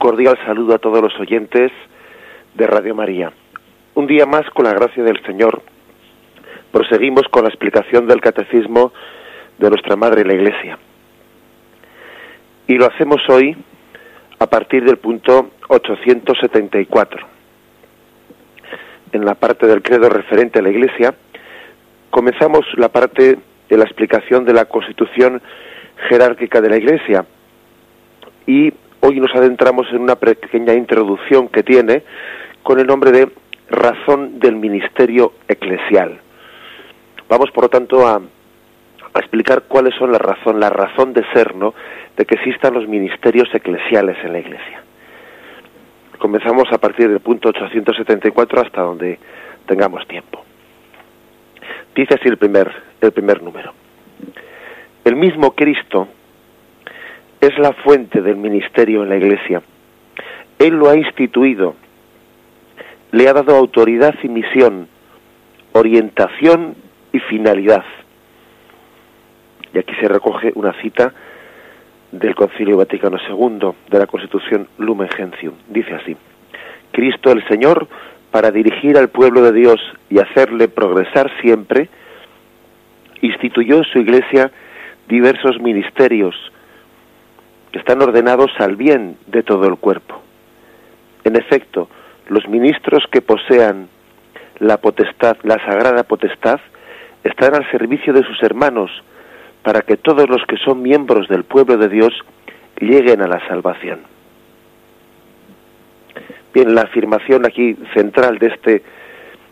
cordial saludo a todos los oyentes de Radio María. Un día más, con la gracia del Señor, proseguimos con la explicación del catecismo de nuestra Madre la Iglesia. Y lo hacemos hoy a partir del punto 874. En la parte del credo referente a la Iglesia, comenzamos la parte de la explicación de la constitución jerárquica de la Iglesia y hoy nos adentramos en una pequeña introducción que tiene con el nombre de razón del ministerio eclesial. Vamos, por lo tanto, a, explicar cuáles son la razón, la razón de ser, ¿no? De que existan los ministerios eclesiales en la Iglesia. Comenzamos a partir del punto 874 hasta donde tengamos tiempo. Dice así el primer, el primer número. El mismo Cristo es la fuente del ministerio en la Iglesia. Él lo ha instituido, le ha dado autoridad y misión, orientación y finalidad. Y aquí se recoge una cita del Concilio Vaticano II, de la Constitución Lumen Gentium. Dice así, Cristo el Señor, para dirigir al pueblo de Dios y hacerle progresar siempre, instituyó en su iglesia diversos ministerios, están ordenados al bien de todo el cuerpo. En efecto, los ministros que posean la potestad, la sagrada potestad, están al servicio de sus hermanos para que todos los que son miembros del pueblo de Dios lleguen a la salvación. Bien, la afirmación aquí central de este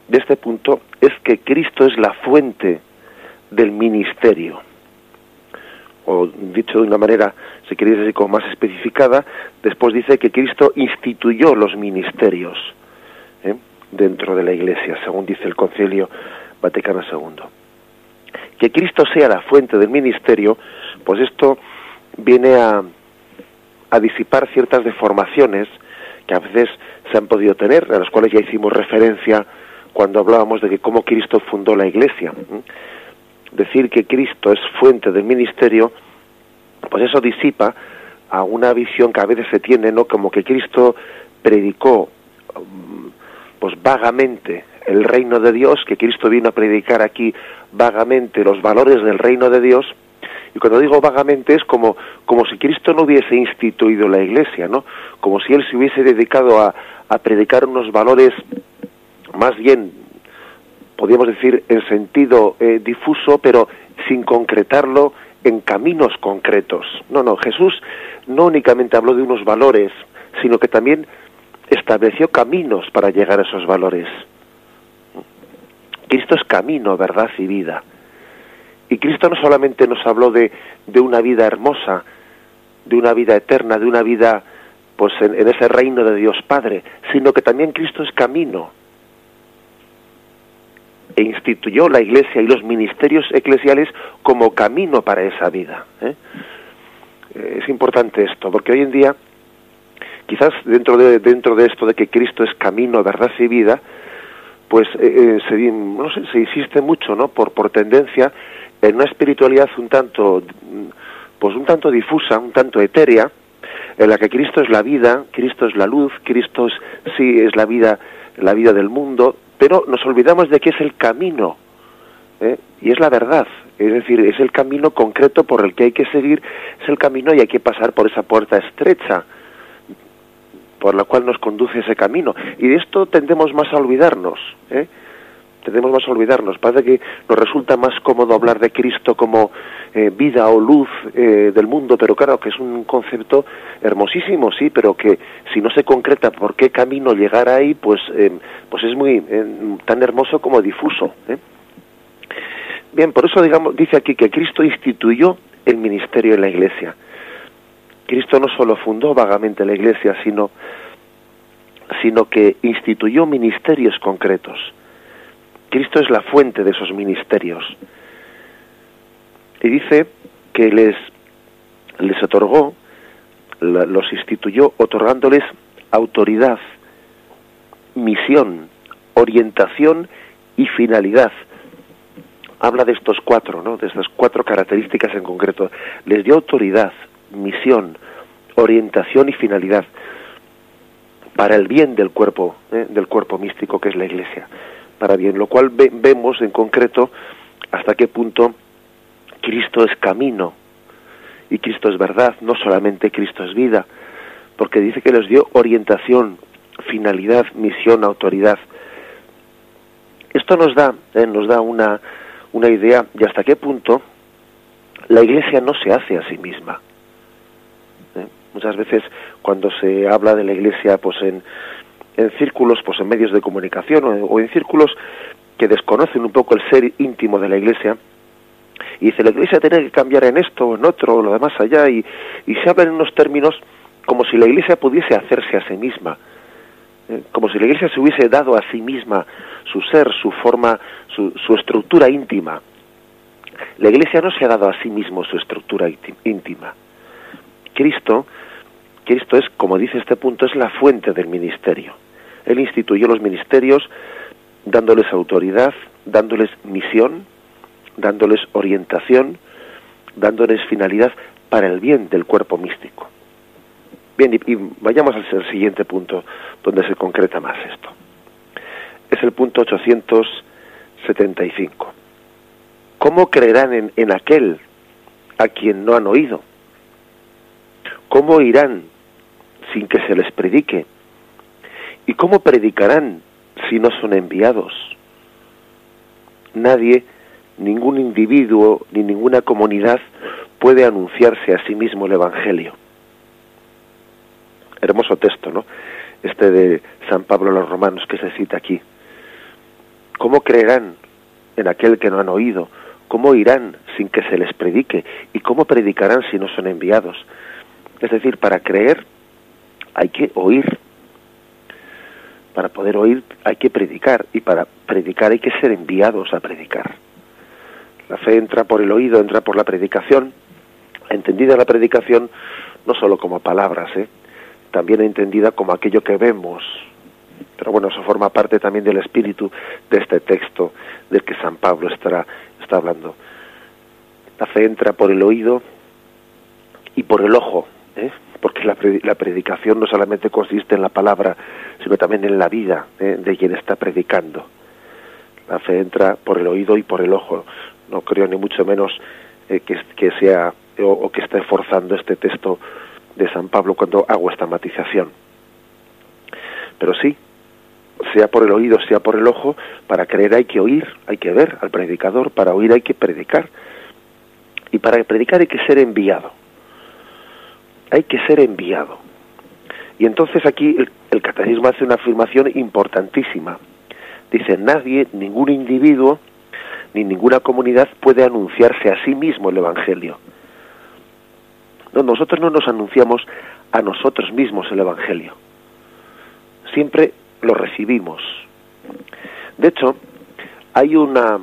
de este punto es que Cristo es la fuente del ministerio o dicho de una manera, si queréis así como más especificada, después dice que Cristo instituyó los ministerios ¿eh? dentro de la Iglesia, según dice el Concilio Vaticano II. Que Cristo sea la fuente del ministerio, pues esto viene a, a disipar ciertas deformaciones que a veces se han podido tener, a las cuales ya hicimos referencia cuando hablábamos de que cómo Cristo fundó la Iglesia. ¿eh? Decir que Cristo es fuente del ministerio, pues eso disipa a una visión que a veces se tiene, ¿no? Como que Cristo predicó mm, pues vagamente el reino de Dios, que Cristo vino a predicar aquí vagamente los valores del reino de Dios, y cuando digo vagamente es como, como si Cristo no hubiese instituido la iglesia, ¿no? Como si él se hubiese dedicado a, a predicar unos valores más bien podríamos decir, en sentido eh, difuso, pero sin concretarlo en caminos concretos. No, no, Jesús no únicamente habló de unos valores, sino que también estableció caminos para llegar a esos valores. Cristo es camino, verdad y vida. Y Cristo no solamente nos habló de, de una vida hermosa, de una vida eterna, de una vida pues en, en ese reino de Dios Padre, sino que también Cristo es camino, e instituyó la Iglesia y los ministerios eclesiales como camino para esa vida. ¿eh? Es importante esto, porque hoy en día, quizás dentro de, dentro de esto de que Cristo es camino, verdad y vida, pues eh, eh, se, no sé, se insiste mucho, ¿no? Por, por tendencia en una espiritualidad un tanto, pues un tanto difusa, un tanto etérea, en la que Cristo es la vida, Cristo es la luz, Cristo es, sí es la vida, la vida del mundo, pero nos olvidamos de que es el camino ¿eh? y es la verdad es decir es el camino concreto por el que hay que seguir es el camino y hay que pasar por esa puerta estrecha por la cual nos conduce ese camino y de esto tendemos más a olvidarnos ¿eh? Tendemos más a olvidarnos. Parece que nos resulta más cómodo hablar de Cristo como eh, vida o luz eh, del mundo, pero claro que es un concepto hermosísimo, sí, pero que si no se concreta por qué camino llegar ahí, pues, eh, pues es muy tan hermoso como difuso. Bien, por eso digamos, dice aquí que Cristo instituyó el ministerio en la Iglesia. Cristo no solo fundó vagamente la Iglesia, sino sino que instituyó ministerios concretos Cristo es la fuente de esos ministerios. Y dice que les, les otorgó, los instituyó otorgándoles autoridad, misión, orientación y finalidad. Habla de estos cuatro, ¿no? De estas cuatro características en concreto. Les dio autoridad, misión, orientación y finalidad. para el bien del cuerpo, ¿eh? del cuerpo místico que es la Iglesia, para bien, lo cual vemos en concreto hasta qué punto Cristo es camino y Cristo es verdad, no solamente Cristo es vida, porque dice que les dio orientación, finalidad, misión, autoridad. Esto nos da, ¿eh? nos da una, una idea de hasta qué punto la Iglesia no se hace a sí misma. ¿eh? Muchas veces cuando se habla de la Iglesia, pues en, en círculos, pues en medios de comunicación o en, círculos que desconocen un poco el ser íntimo de la Iglesia, y dice la Iglesia tiene que cambiar en esto o en otro o lo demás allá, y, y se habla en unos términos como si la Iglesia pudiese hacerse a sí misma, ¿eh? como si la Iglesia se hubiese dado a sí misma su ser, su forma, su, su estructura íntima. La Iglesia no se ha dado a sí mismo su estructura íntima. Cristo, Cristo es, como dice este punto, es la fuente del ministerio. Él instituyó los ministerios dándoles autoridad, dándoles misión, dándoles orientación, dándoles finalidad para el bien del cuerpo místico. Bien, y, vayamos al siguiente punto donde se concreta más esto. Es el punto 875. ¿Cómo creerán en, en aquel a quien no han oído? ¿Cómo irán sin que se les predique? ¿Y cómo predicarán si no son enviados? Nadie, ningún individuo ni ninguna comunidad puede anunciarse a sí mismo el Evangelio. Hermoso texto, ¿no? Este de San Pablo a los Romanos que se cita aquí. ¿Cómo creerán en aquel que no han oído? ¿Cómo irán sin que se les predique? ¿Y cómo predicarán si no son enviados? Es decir, para creer hay que oír. Para poder oír hay que predicar y para predicar hay que ser enviados a predicar. La fe entra por el oído, entra por la predicación. Entendida la predicación no solo como palabras, ¿eh? también entendida como aquello que vemos. Pero bueno, eso forma parte también del espíritu de este texto del que San Pablo está, está hablando. La fe entra por el oído y por el ojo, ¿eh? Porque la, la, predicación no solamente consiste en la palabra, sino también en la vida de quien está predicando. La fe entra por el oído y por el ojo. No creo ni mucho menos eh, que, que, sea o, o, que esté forzando este texto de San Pablo cuando hago esta matización. Pero sí, sea por el oído, sea por el ojo, para creer hay que oír, hay que ver al predicador, para oír hay que predicar. Y para predicar hay que ser enviado hay que ser enviado. Y entonces aquí el, catecismo hace una afirmación importantísima. Dice, nadie, ningún individuo, ni ninguna comunidad puede anunciarse a sí mismo el Evangelio. No, nosotros no nos anunciamos a nosotros mismos el Evangelio. Siempre lo recibimos. De hecho, hay una,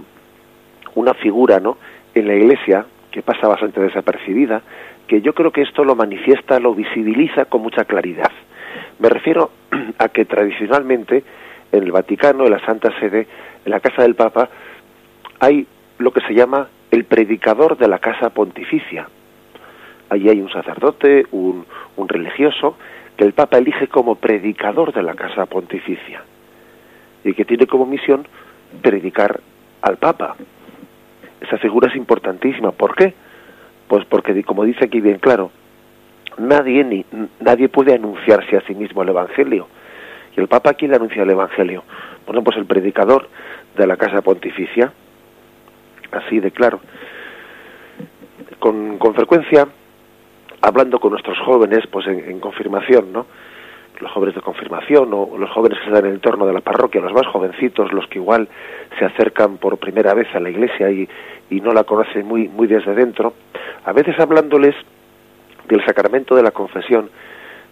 una figura ¿no? en la iglesia que pasa bastante desapercibida, que yo creo que esto lo manifiesta, lo visibiliza con mucha claridad. Me refiero a que tradicionalmente en el Vaticano, en la Santa Sede, en la Casa del Papa, hay lo que se llama el predicador de la Casa Pontificia. Allí hay un sacerdote, un, un religioso, que el Papa elige como predicador de la Casa Pontificia y que tiene como misión predicar al Papa. Esa figura es importantísima. ¿Por qué? Pues porque, como dice aquí bien claro, nadie, ni, nadie puede anunciarse a sí mismo el Evangelio. ¿Y el Papa quién le anuncia el Evangelio? Bueno, pues el predicador de la Casa Pontificia, así de claro. Con, con frecuencia, hablando con nuestros jóvenes, pues en, en confirmación, ¿no? Los jóvenes de confirmación o los jóvenes que están en el entorno de la parroquia, los más jovencitos, los que igual se acercan por primera vez a la iglesia y, y no la conocen muy, muy desde dentro, a veces hablándoles del sacramento de la confesión,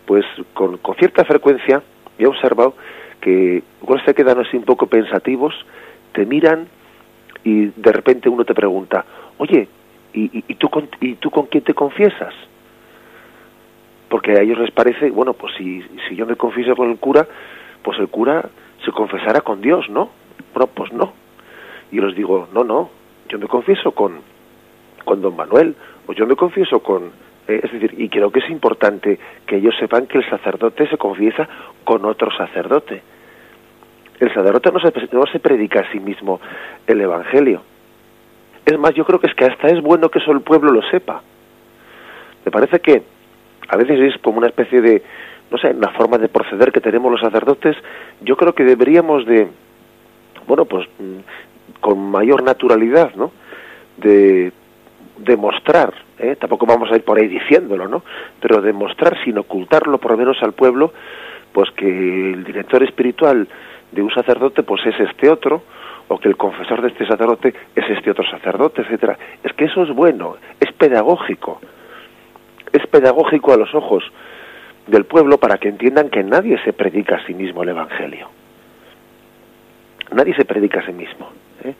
pues con, con cierta frecuencia he observado que igual se quedan así un poco pensativos, te miran y de repente uno te pregunta, oye, ¿y, y, tú, con, ¿y tú con quién te confiesas? Porque a ellos les parece, bueno, pues si, si yo me confieso con el cura, pues el cura se confesará con Dios, ¿no? Bueno, pues no. Y yo les digo, no, no, yo me confieso con, con don Manuel, o yo me confieso con Eh, es decir, y creo que es importante que ellos sepan que el sacerdote se confiesa con otro sacerdote. El sacerdote no se, no se predica a sí mismo el Evangelio. Es más, yo creo que es que hasta es bueno que eso el pueblo lo sepa. Me parece que a veces es como una especie de, no sé, la forma de proceder que tenemos los sacerdotes. Yo creo que deberíamos de, bueno, pues mm, con mayor naturalidad, ¿no? De demostrar, ¿eh? tampoco vamos a ir por ahí diciéndolo, ¿no? Pero demostrar sin ocultarlo, por lo menos al pueblo, pues que el director espiritual de un sacerdote, pues es este otro, o que el confesor de este sacerdote es este otro sacerdote, etcétera. Es que eso es bueno, es pedagógico, es pedagógico a los ojos del pueblo para que entiendan que nadie se predica a sí mismo el evangelio. Nadie se predica a sí mismo. ¿eh?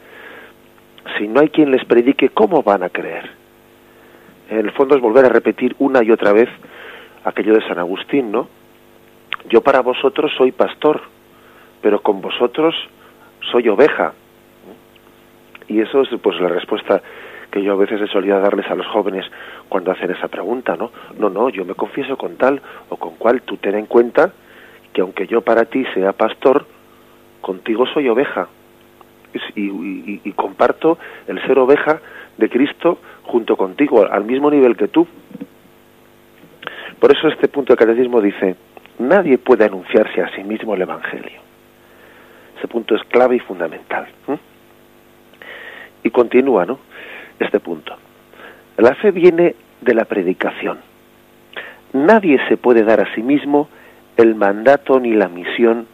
Si no hay quien les predique, ¿cómo van a creer? En el fondo es volver a repetir una y otra vez aquello de San Agustín, ¿no? Yo para vosotros soy pastor, pero con vosotros soy oveja. Y eso es pues la respuesta que yo a veces solido darles a los jóvenes cuando hacen esa pregunta, ¿no? No, no, yo me confieso con tal o con cual, tú ten en cuenta que aunque yo para ti sea pastor, contigo soy oveja. Y, comparto el ser oveja de Cristo junto contigo, al mismo nivel que tú. Por eso este punto de catecismo dice, nadie puede anunciarse a sí mismo el Evangelio. Ese punto es clave y fundamental. Y continúa, ¿no? Este punto. La fe viene de la predicación. Nadie se puede dar a sí mismo el mandato ni la misión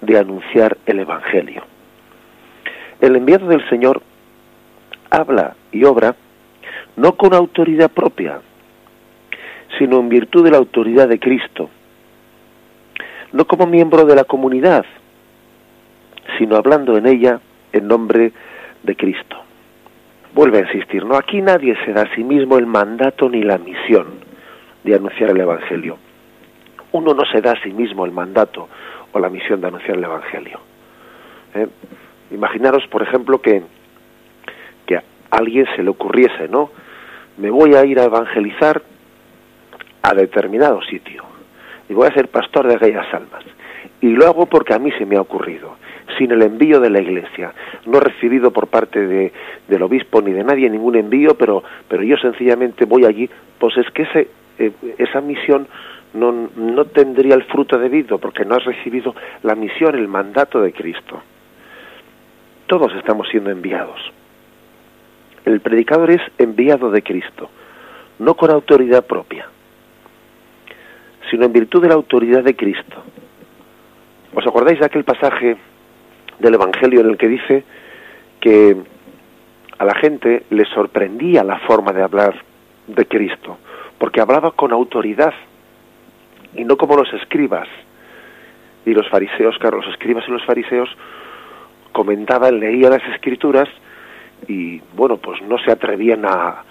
de anunciar el Evangelio. El enviado del Señor habla y obra no con autoridad propia, sino en virtud de la autoridad de Cristo, no como miembro de la comunidad, sino hablando en ella en nombre de Cristo. Vuelve a insistir, no, aquí nadie se da a sí mismo el mandato ni la misión de anunciar el Evangelio. Uno no se da a sí mismo el mandato o la misión de anunciar el Evangelio. ¿Eh? Imaginaros, por ejemplo, que, que a alguien se le ocurriese, ¿no? Me voy a ir a evangelizar a determinado sitio y voy a ser pastor de aquellas almas. Y lo hago porque a mí se me ha ocurrido sin el envío de la Iglesia. No he recibido por parte de, del obispo ni de nadie ningún envío, pero, pero yo sencillamente voy allí, pues es que ese, eh, esa misión no, no tendría el fruto debido, porque no has recibido la misión, el mandato de Cristo. Todos estamos siendo enviados. El predicador es enviado de Cristo, no con autoridad propia, sino en virtud de la autoridad de Cristo. ¿Os acordáis de aquel pasaje del Evangelio en el que dice que a la gente le sorprendía la forma de hablar de Cristo, porque hablaba con autoridad y no como los escribas y los fariseos, claro, los escribas y los fariseos comentaban, leían las escrituras y bueno, pues no se atrevían a,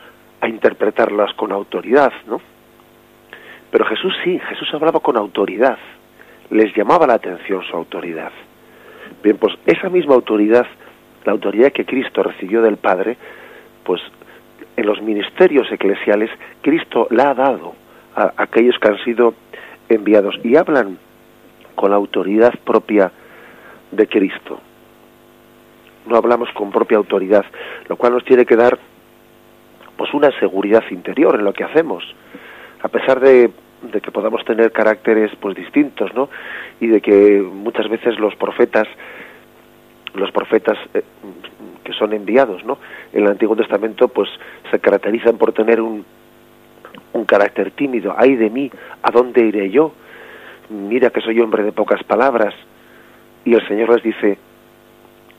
a interpretarlas con autoridad, ¿no? Pero Jesús sí, Jesús hablaba con autoridad, les llamaba la atención su autoridad. Bien, pues esa misma autoridad, la autoridad que Cristo recibió del Padre, pues en los ministerios eclesiales Cristo la ha dado a aquellos que han sido enviados y hablan con la autoridad propia de Cristo. No hablamos con propia autoridad, lo cual nos tiene que dar pues una seguridad interior en lo que hacemos. A pesar de, de que podamos tener caracteres pues distintos, ¿no? Y de que muchas veces los profetas los profetas eh, que son enviados, ¿no? En el Antiguo Testamento, pues se caracterizan por tener un, un carácter tímido. ¡Ay de mí! ¿A dónde iré yo? Mira que soy hombre de pocas palabras. Y el Señor les dice,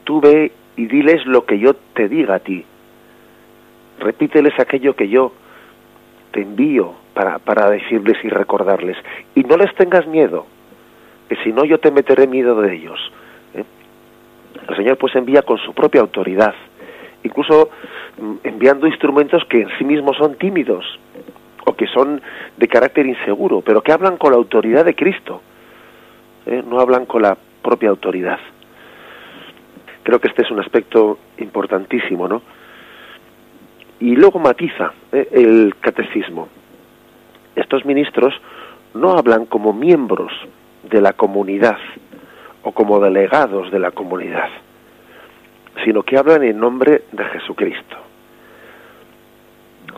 tú ve y diles lo que yo te diga a ti. Repíteles aquello que yo te envío para, para decirles y recordarles. Y no les tengas miedo, que si no yo te meteré miedo de ellos. El Señor pues envía con su propia autoridad, incluso mm, enviando instrumentos que en sí mismos son tímidos o que son de carácter inseguro, pero que hablan con la autoridad de Cristo, ¿eh? no hablan con la propia autoridad. Creo que este es un aspecto importantísimo, ¿no? Y luego matiza ¿eh? el catecismo. estos ministros no hablan como miembros de la comunidad o como delegados de la comunidad, sino que hablan en nombre de Jesucristo.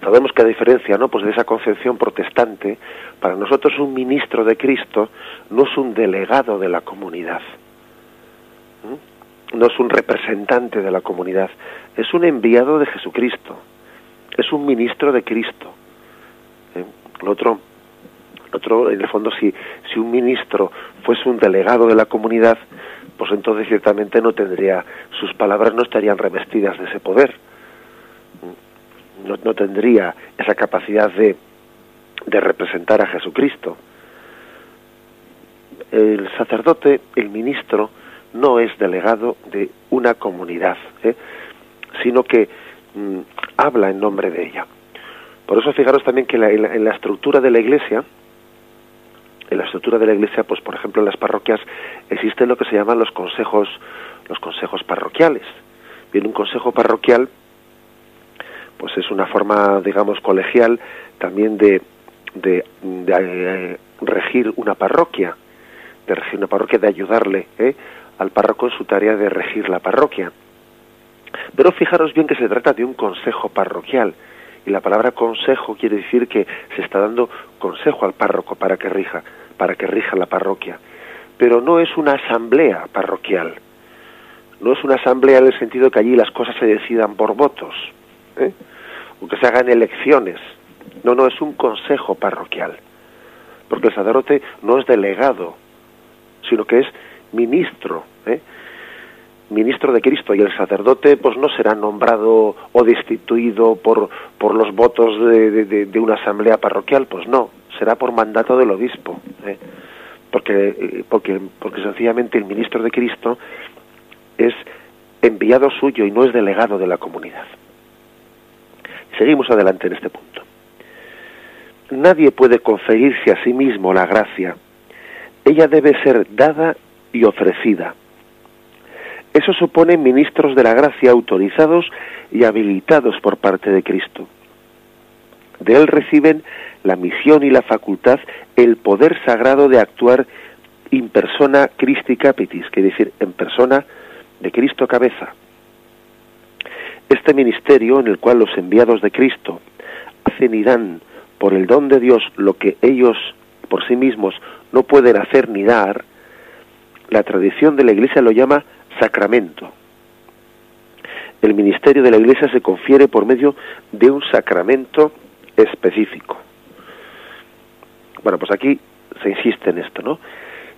Sabemos que a diferencia, ¿no? Pues de esa concepción protestante, para nosotros un ministro de Cristo no es un delegado de la comunidad, no es un representante de la comunidad, es un enviado de Jesucristo, es un ministro de Cristo. ¿Eh? Lo otro, otro, en el fondo, si, si un ministro fuese un delegado de la comunidad, pues entonces ciertamente no tendría, sus palabras no estarían revestidas de ese poder. No, no tendría esa capacidad de, de representar a Jesucristo. El sacerdote, el ministro, no es delegado de una comunidad, ¿eh? sino que mm, habla en nombre de ella. Por eso fijaros también que en, la, estructura de la Iglesia, en la estructura de la Iglesia, pues por ejemplo en las parroquias existen lo que se llaman los consejos, los consejos parroquiales. Bien, un consejo parroquial, pues es una forma, digamos, colegial también de, de, eh, regir una parroquia, de regir una parroquia, de ayudarle ¿eh? al párroco en su tarea de regir la parroquia. Pero fijaros bien que se trata de un consejo parroquial. Y la palabra consejo quiere decir que se está dando consejo al párroco para que rija, para que rija la parroquia. Pero no es una asamblea parroquial. No es una asamblea en el sentido que allí las cosas se decidan por votos, ¿eh? o que se hagan elecciones. No, no, es un consejo parroquial. Porque el sacerdote no es delegado, sino que es ministro. ¿eh? Ministro de Cristo y el sacerdote pues no será nombrado o destituido por, por los votos de, de, una asamblea parroquial, pues no, será por mandato del obispo, ¿eh? porque, eh, porque, porque sencillamente el ministro de Cristo es enviado suyo y no es delegado de la comunidad. Seguimos adelante en este punto. Nadie puede conferirse a sí mismo la gracia. Ella debe ser dada y ofrecida eso supone ministros de la gracia autorizados y habilitados por parte de Cristo. De él reciben la misión y la facultad, el poder sagrado de actuar in persona Christi capitis, quiere decir en persona de Cristo cabeza. Este ministerio en el cual los enviados de Cristo hacen y dan por el don de Dios lo que ellos por sí mismos no pueden hacer ni dar, la tradición de la Iglesia lo llama sacramento. El ministerio de la Iglesia se confiere por medio de un sacramento específico. Bueno, pues aquí se insiste en esto, ¿no?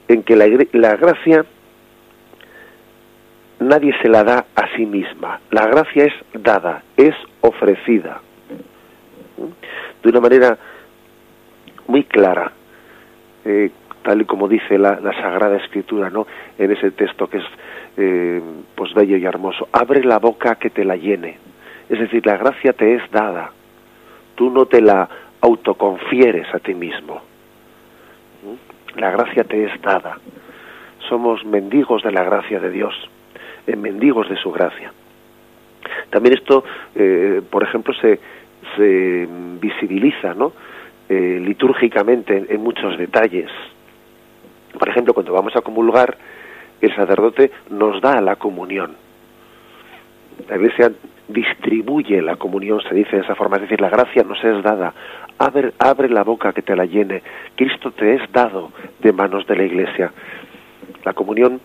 En que la, la gracia nadie se la da a sí misma. La gracia es dada, es ofrecida. De una manera muy clara. Eh, tal y como dice la, Sagrada Escritura, ¿no? En ese texto que es eh, pues bello y hermoso. Abre la boca que te la llene. Es decir, la gracia te es dada. Tú no te la autoconfieres a ti mismo. La gracia te es dada. Somos mendigos de la gracia de Dios, eh, mendigos de su gracia. También esto, eh, por ejemplo, se, se visibiliza, ¿no? litúrgicamente en muchos detalles. Por ejemplo, cuando vamos a comulgar, el sacerdote nos da la comunión. La Iglesia distribuye la comunión, se dice de esa forma, es decir, la gracia nos es dada. Abre, abre la boca que te la llene. Cristo te es dado de manos de la Iglesia. La comunión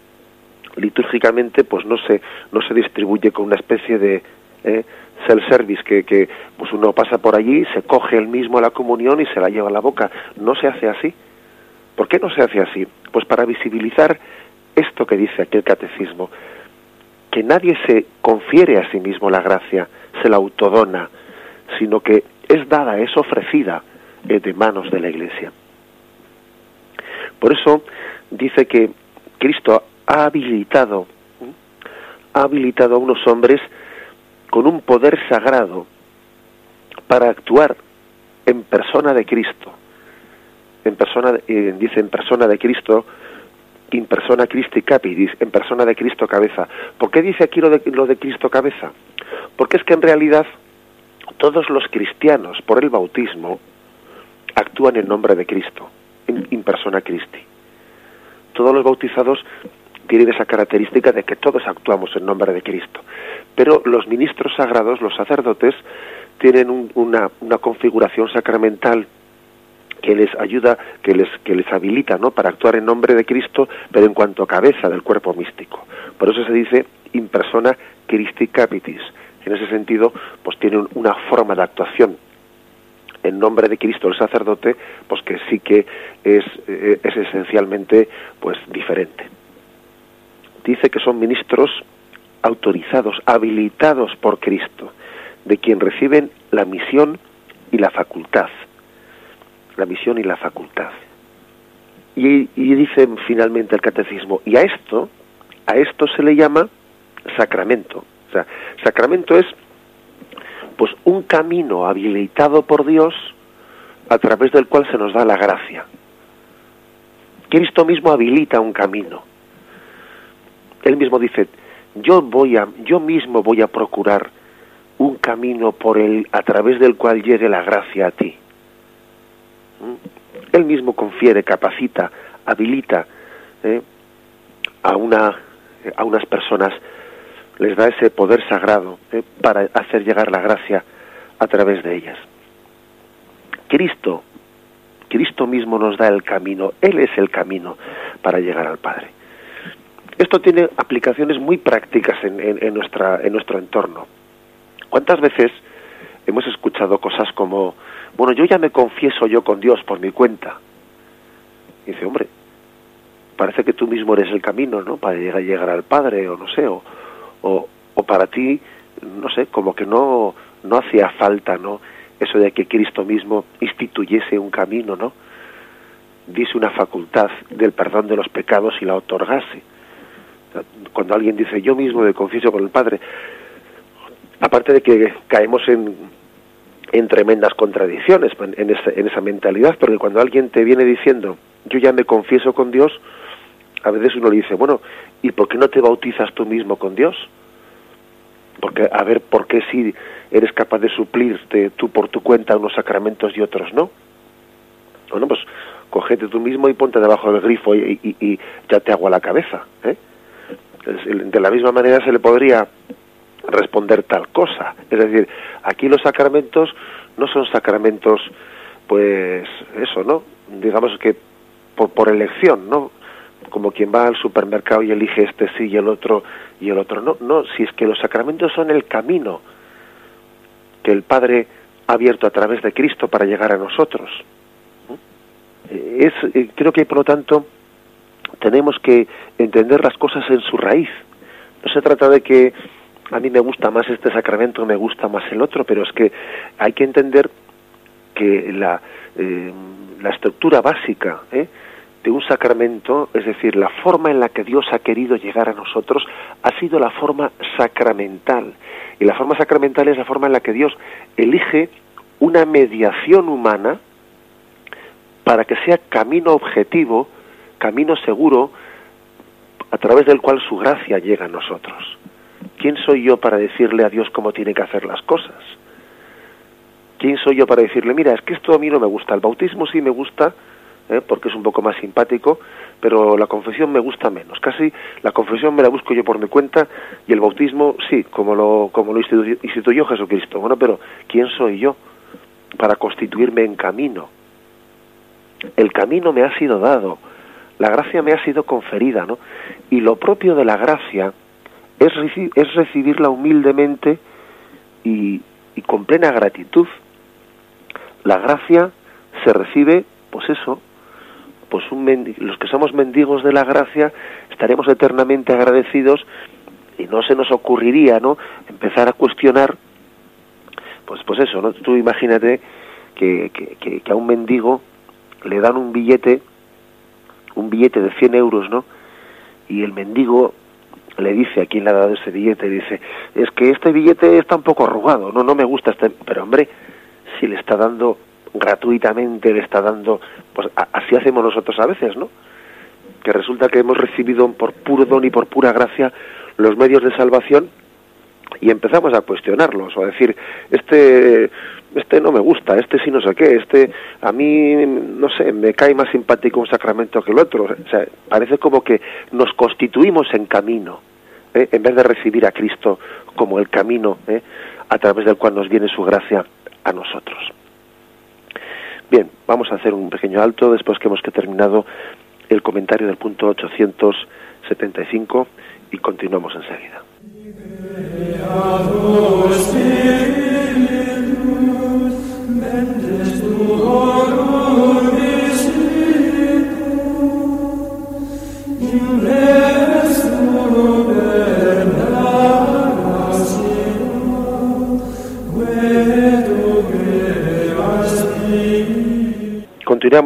litúrgicamente pues no se no se distribuye con una especie de eh, self-service que, que pues uno pasa por allí, se coge el mismo la comunión y se la lleva a la boca. No se hace así. ¿Por qué no se hace así? Pues para visibilizar esto que dice aquí el catecismo, que nadie se confiere a sí mismo la gracia, se la autodona, sino que es dada, es ofrecida de manos de la Iglesia. Por eso dice que Cristo ha habilitado, ha habilitado a unos hombres con un poder sagrado para actuar en persona de Cristo, en persona, eh, dice en persona de Cristo, in persona Christi capidis, en persona de Cristo cabeza. ¿Por qué dice aquí lo de, lo de Cristo cabeza? Porque es que en realidad todos los cristianos, por el bautismo, actúan en nombre de Cristo, en, persona Christi. Todos los bautizados tienen esa característica de que todos actuamos en nombre de Cristo. Pero los ministros sagrados, los sacerdotes, tienen una, una, configuración sacramental que les ayuda, que les, que les habilita ¿no? para actuar en nombre de Cristo, pero en cuanto a cabeza del cuerpo místico. Por eso se dice in persona Christi Capitis. En ese sentido, pues tiene una forma de actuación en nombre de Cristo el sacerdote, pues que sí que es, eh, es esencialmente pues diferente. Dice que son ministros autorizados, habilitados por Cristo, de quien reciben la misión y la facultad. La misión y la facultad. Y, dice finalmente el catecismo, y a esto, a esto se le llama sacramento. O sea, sacramento es pues un camino habilitado por Dios a través del cual se nos da la gracia. Cristo mismo habilita un camino. Él mismo dice, yo voy a yo mismo voy a procurar un camino por el a través del cual llegue la gracia a ti. Él mismo confiere, capacita, habilita ¿eh? a una a unas personas les da ese poder sagrado ¿eh? para hacer llegar la gracia a través de ellas. Cristo, Cristo mismo nos da el camino, Él es el camino para llegar al Padre. Esto tiene aplicaciones muy prácticas en, nuestra, en nuestro entorno. ¿Cuántas veces hemos escuchado cosas como, bueno, yo ya me confieso yo con Dios por mi cuenta? Y dice, hombre, parece que tú mismo eres el camino, ¿no? Para llegar, llegar al Padre, o no sé, o, o, o para ti, no sé, como que no, no hacía falta, ¿no? Eso de que Cristo mismo instituyese un camino, ¿no? Dice una facultad del perdón de los pecados y la otorgase. Cuando alguien dice, yo mismo me confieso con el Padre, aparte de que caemos en, en tremendas contradicciones en esa, en esa mentalidad, porque cuando alguien te viene diciendo, yo ya me confieso con Dios, a veces uno le dice, bueno, ¿y por qué no te bautizas tú mismo con Dios? Porque, a ver, ¿por qué si eres capaz de suplirte tú por tu cuenta unos sacramentos y otros no? Bueno, pues cogete tú mismo y ponte debajo del grifo y, ya te hago a la cabeza. ¿eh? De la misma manera se le podría responder tal cosa. Es decir, aquí los sacramentos no son sacramentos, pues eso, ¿no? Digamos que por, por elección, ¿no? como quien va al supermercado y elige este sí y el otro y el otro no. No, si es que los sacramentos son el camino que el Padre ha abierto a través de Cristo para llegar a nosotros. Es, eh, creo que por lo tanto tenemos que entender las cosas en su raíz. No se trata de que a mí me gusta más este sacramento, me gusta más el otro, pero es que hay que entender que la, eh, estructura básica ¿eh? de un sacramento, es decir, la forma en la que Dios ha querido llegar a nosotros, ha sido la forma sacramental. Y la forma sacramental es la forma en la que Dios elige una mediación humana para que sea camino objetivo, camino seguro, a través del cual su gracia llega a nosotros. ¿Quién soy yo para decirle a Dios cómo tiene que hacer las cosas? ¿Quién soy yo para decirle, mira, es que esto a mí no me gusta, el bautismo sí me gusta, ¿eh? porque es un poco más simpático, pero la confesión me gusta menos. Casi la confesión me la busco yo por mi cuenta y el bautismo sí, como lo, como lo instituyó, Jesucristo. Bueno, pero ¿quién soy yo para constituirme en camino? El camino me ha sido dado, la gracia me ha sido conferida, ¿no? Y lo propio de la gracia es, es recibirla humildemente y, y con plena gratitud. La gracia se recibe, pues eso, pues los que somos mendigos de la gracia estaremos eternamente agradecidos y no se nos ocurriría, ¿no? Empezar a cuestionar, pues, pues eso, ¿no? Tú imagínate que, que, que a un mendigo le dan un billete, un billete de 100 euros, ¿no? Y el mendigo le dice a quien le ha dado ese billete, dice, es que este billete está un poco arrugado, no, no me gusta este, pero hombre, si le está dando gratuitamente le está dando, pues así hacemos nosotros a veces, ¿no? Que resulta que hemos recibido por puro don y por pura gracia los medios de salvación y empezamos a cuestionarlos o a decir, este este no me gusta, este sí no sé qué, este a mí, no sé, me cae más simpático un sacramento que el otro. O sea, parece como que nos constituimos en camino, ¿eh? en vez de recibir a Cristo como el camino ¿eh? a través del cual nos viene su gracia a nosotros. Bien, vamos a hacer un pequeño alto después que hemos terminado el comentario del punto 875 y continuamos enseguida.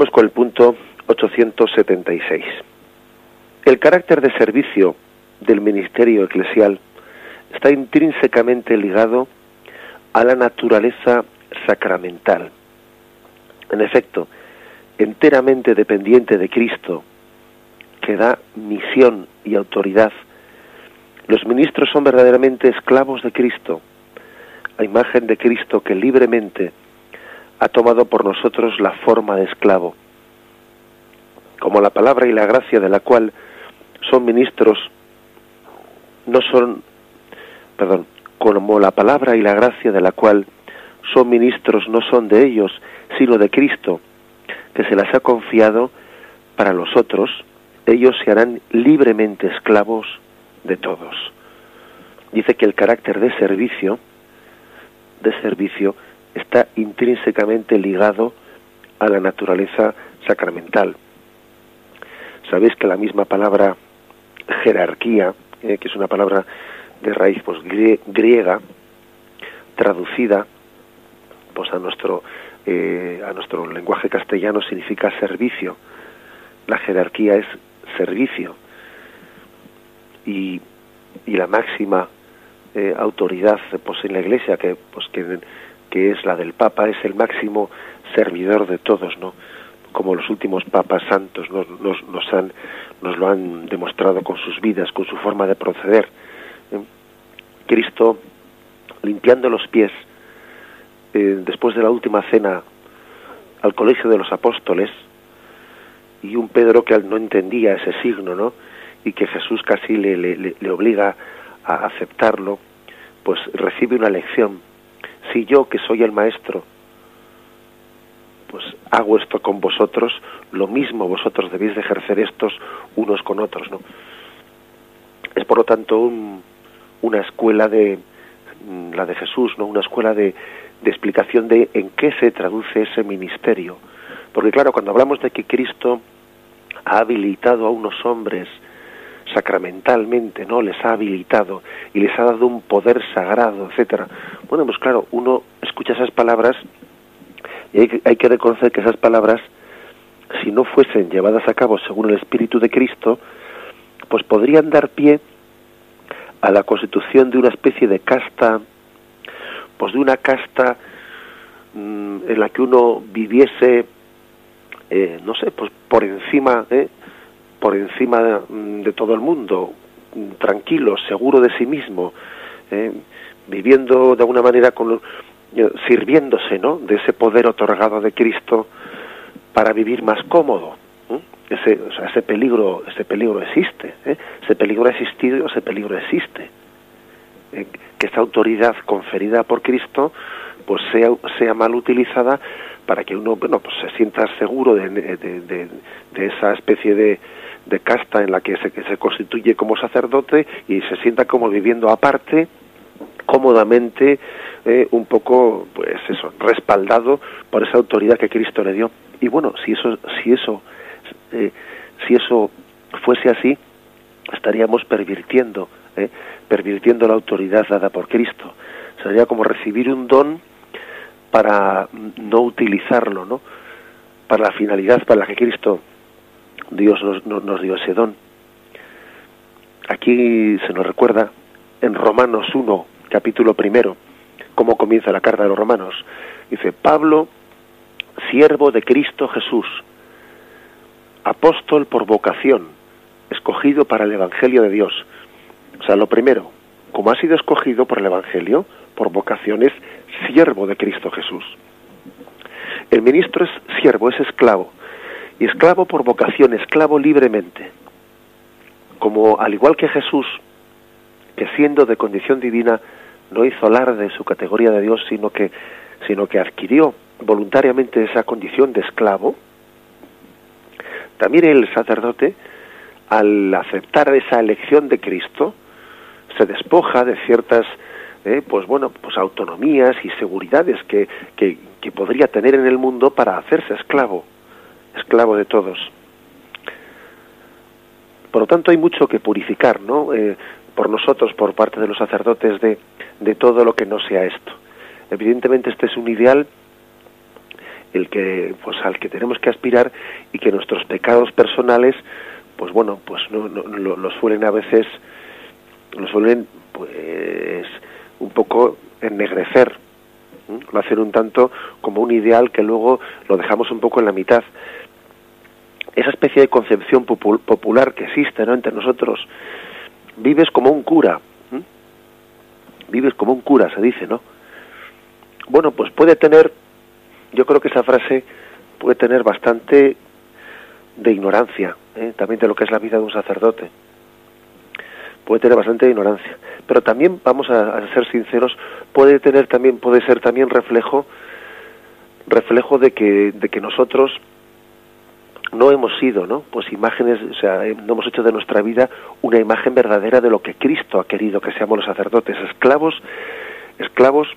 Con el punto 876. El carácter de servicio del ministerio eclesial está intrínsecamente ligado a la naturaleza sacramental. En efecto, enteramente dependiente de Cristo, que da misión y autoridad, los ministros son verdaderamente esclavos de Cristo, a imagen de Cristo que libremente ha tomado por nosotros la forma de esclavo. Como la palabra y la gracia de la cual son ministros no son, perdón, como la palabra y la gracia de la cual son ministros no son de ellos, sino de Cristo, que se las ha confiado para los otros, ellos se harán libremente esclavos de todos. Dice que el carácter de servicio, de servicio, está intrínsecamente ligado a la naturaleza sacramental. Sabéis que la misma palabra jerarquía, eh, que es una palabra de raíz pues, griega, traducida pues, a, nuestro, eh, a nuestro lenguaje castellano significa servicio. La jerarquía es servicio. Y, y la máxima eh, autoridad pues, en la Iglesia, que, pues, que que es la del Papa, es el máximo servidor de todos, ¿no? Como los últimos papas santos nos, nos, han, nos lo han demostrado con sus vidas, con su forma de proceder. ¿eh? Cristo, limpiando los pies, eh, después de la última cena al colegio de los apóstoles, y un Pedro que no entendía ese signo, ¿no? Y que Jesús casi le, le obliga a aceptarlo, pues recibe una lección si yo, que soy el maestro, pues hago esto con vosotros, lo mismo vosotros debéis de ejercer estos unos con otros, ¿no? Es por lo tanto una escuela de mm, la de Jesús, ¿no? Una escuela de explicación de en qué se traduce ese ministerio. Porque claro, cuando hablamos de que Cristo ha habilitado a unos hombres sacramentalmente, ¿no? Les ha habilitado y les ha dado un poder sagrado, etcétera. Bueno, pues claro, uno escucha esas palabras y hay que, hay que reconocer que esas palabras, si no fuesen llevadas a cabo según el Espíritu de Cristo, pues podrían dar pie a la constitución de una especie de casta, pues de una casta mm, en la que uno viviese, eh, no sé, pues por encima, ¿eh? Por encima de, todo el mundo, tranquilo, seguro de sí mismo, eh, viviendo de alguna manera con, eh, sirviéndose ¿no? de ese poder otorgado de Cristo para vivir más cómodo. Ese, o sea, ese peligro, ese peligro existe, ¿eh? ese peligro ha existido, ese peligro existe. que esta autoridad conferida por Cristo pues sea, sea mal utilizada para que uno bueno pues se sienta seguro de, de esa especie de, de casta en la que se, que se constituye como sacerdote y se sienta como viviendo aparte, cómodamente, eh, un poco, pues eso, respaldado por esa autoridad que Cristo le dio. Y bueno, si eso, si eso, eh, si eso fuese así, estaríamos pervirtiendo, eh, pervirtiendo la autoridad dada por Cristo. Sería como recibir un don para no utilizarlo, ¿no? Para la finalidad para la que Cristo Dios nos, dio ese don. Aquí se nos recuerda en Romanos 1, capítulo primero, cómo comienza la carta de los romanos. Dice, Pablo, siervo de Cristo Jesús, apóstol por vocación, escogido para el Evangelio de Dios. O sea, lo primero, como ha sido escogido por el Evangelio, por vocación es siervo de Cristo Jesús. El ministro es siervo, es esclavo. Y esclavo por vocación, esclavo libremente. Como al igual que Jesús, que siendo de condición divina, no hizo alarde de su categoría de Dios, sino que, sino que adquirió voluntariamente esa condición de esclavo, también el sacerdote, al aceptar esa elección de Cristo, se despoja de ciertas eh, pues bueno pues autonomías y seguridades que, que, que, podría tener en el mundo para hacerse esclavo esclavo de todos. Por lo tanto hay mucho que purificar no eh, por nosotros por parte de los sacerdotes de, de todo lo que no sea esto. Evidentemente este es un ideal el que pues al que tenemos que aspirar y que nuestros pecados personales pues bueno pues no, no, lo, suelen a veces lo suelen pues un poco ennegrecer lo hacen un tanto como un ideal que luego lo dejamos un poco en la mitad esa especie de concepción popular que existe ¿no? entre nosotros vives como un cura vives como un cura se dice no bueno pues puede tener yo creo que esa frase puede tener bastante de ignorancia, ¿eh? también de lo que es la vida de un sacerdote. Puede tener bastante de ignorancia, pero también vamos a, ser sinceros, puede tener también puede ser también reflejo reflejo de que de que nosotros no hemos sido, ¿no? Pues imágenes, o sea, eh, no hemos hecho de nuestra vida una imagen verdadera de lo que Cristo ha querido que seamos los sacerdotes, esclavos, esclavos